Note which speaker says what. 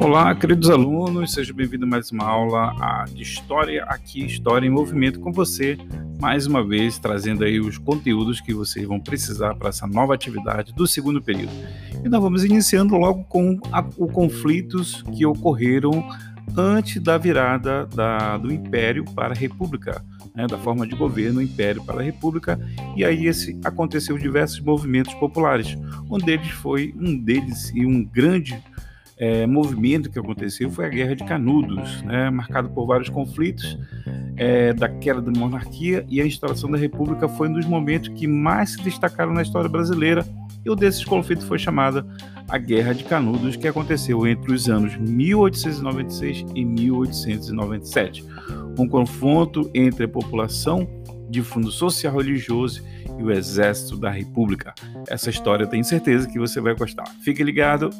Speaker 1: Olá, queridos alunos, seja bem-vindo a mais uma aula de História aqui, História em Movimento com você, mais uma vez trazendo aí os conteúdos que vocês vão precisar para essa nova atividade do segundo período. E nós vamos iniciando logo com os conflitos que ocorreram antes da virada da, do Império para a República, né, da forma de governo Império para a República, e aí esse aconteceu diversos movimentos populares. Um deles foi um deles e um grande é, movimento que aconteceu foi a Guerra de Canudos, né, marcado por vários conflitos é, da queda da monarquia e a instalação da República foi um dos momentos que mais se destacaram na história brasileira. E um desses conflitos foi chamada a Guerra de Canudos, que aconteceu entre os anos 1896 e 1897. Um confronto entre a população de fundo social religioso e o exército da República. Essa história eu tenho certeza que você vai gostar. Fique ligado